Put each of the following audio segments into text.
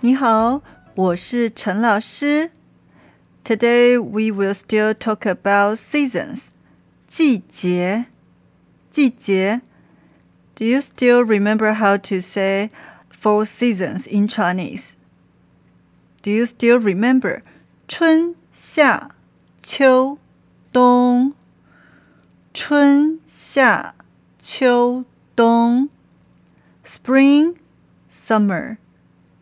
你好，我是陈老师。Today we will still talk about seasons. 季节，季节。Do you still remember how to say four seasons in Chinese? Do you still remember 春夏秋冬？春夏秋冬，Spring, Summer,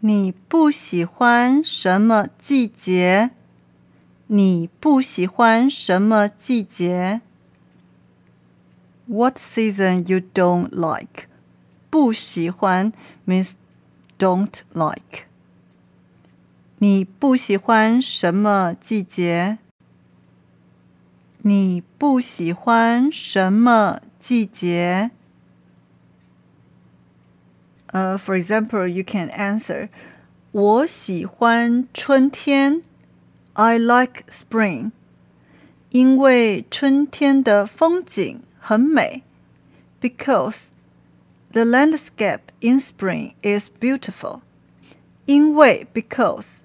你不喜欢什么季节？你不喜欢什么季节？What season you don't like？不喜欢 means don't like。你不喜欢什么季节？你不喜欢什么季节？呃、uh,，For example, you can answer. 我喜欢春天。I like spring. 因为春天的风景很美。Because the landscape in spring is beautiful. 因为 because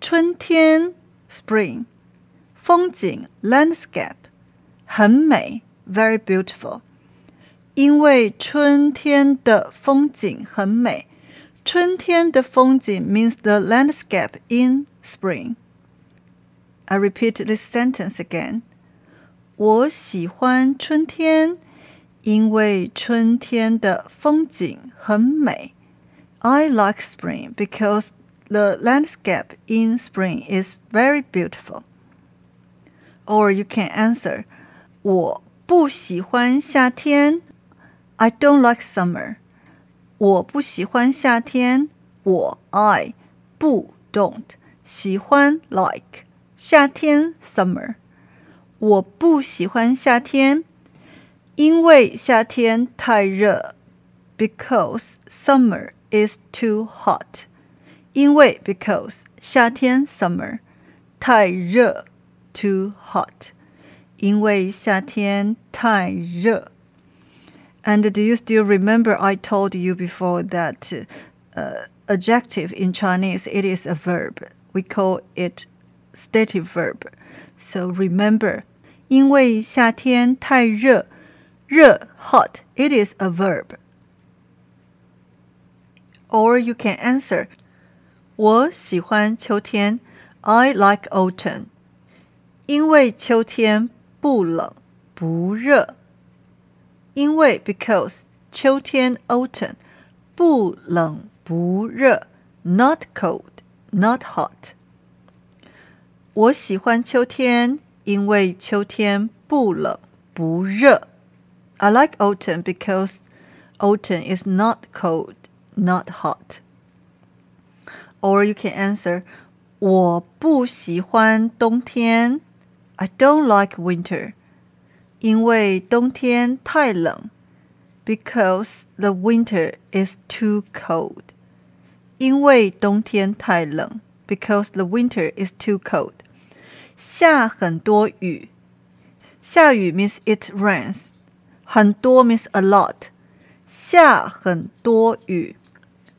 春天 spring 风景 landscape 很美 very beautiful。 因为春天的风景很美。春天的风景 means the landscape in spring. I repeat this sentence again. 我喜欢春天，因为春天的风景很美。I like spring because the landscape in spring is very beautiful. Or you can answer, 我不喜欢夏天。 I don't like summer. 我不喜欢夏天。我 I 不 don't 喜欢 like 夏天 summer。我不喜欢夏天，因为夏天太热。Because summer is too hot. 因为 because 夏天 summer 太热 too hot. 因为夏天太热。 and do you still remember I told you before that uh, adjective in Chinese it is a verb. We call it stative verb. So remember, 因为夏天太热，热 hot it is a verb. Or you can answer, 我喜欢秋天 I like autumn. 因为秋天不冷不热。 因为 because 秋天 autumn 不冷不热，not cold not hot。我喜欢秋天，因为秋天不冷不热。I like autumn because autumn is not cold not hot. Or you can answer 我不喜欢冬天。I don't like winter. 因为冬天太冷，because the winter is too cold。因为冬天太冷，because the winter is too cold。下很多雨，下雨 means it rains，很多 means a lot。下很多雨，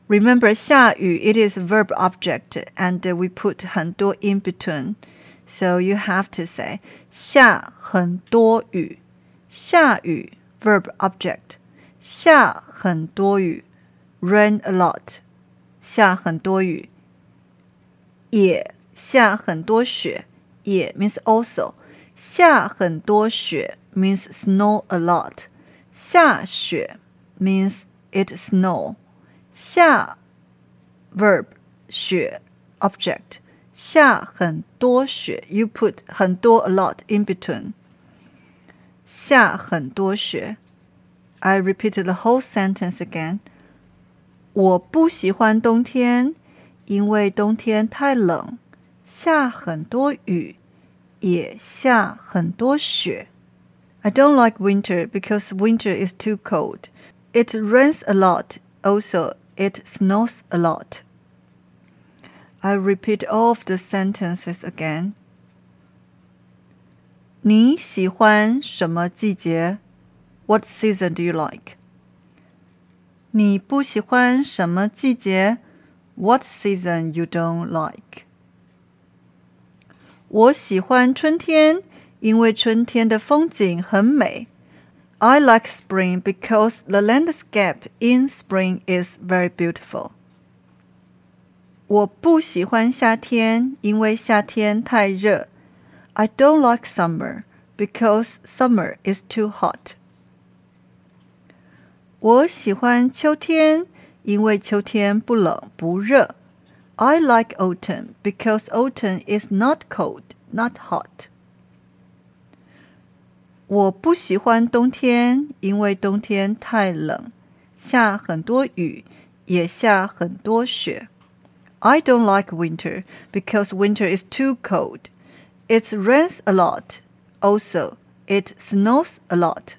remember 下雨 it is verb object and we put 很多 in between。 so you have to say 下很多雨，下雨 verb object 下很多雨 rain a lot 下很多雨，也下很多雪，也 means also 下很多雪 means snow a lot 下雪 means it snow 下 verb 雪 object 下很多雪，you put 很多 a lot in between。下很多雪，I repeated the whole sentence again。我不喜欢冬天， 因为冬天太冷，下很多雨，也下很多雪。I don't like winter because winter is too cold. It rains a lot. Also, it snows a lot. I repeat all of the sentences again. 你喜欢什么季节？What season do you like? 你不喜欢什么季节？What season you don't like? 我喜欢春天，因为春天的风景很美。I like spring because the landscape in spring is very beautiful. 我不喜欢夏天，因为夏天太热。I don't like summer because summer is too hot. 我喜欢秋天，因为秋天不冷不热。I like autumn because autumn is not cold, not hot. 我不喜欢冬天，因为冬天太冷，下很多雨，也下很多雪。 I don't like winter because winter is too cold. It rains a lot. Also, it snows a lot.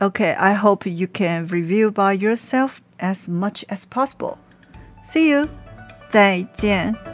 Okay, I hope you can review by yourself as much as possible. See you. 再见。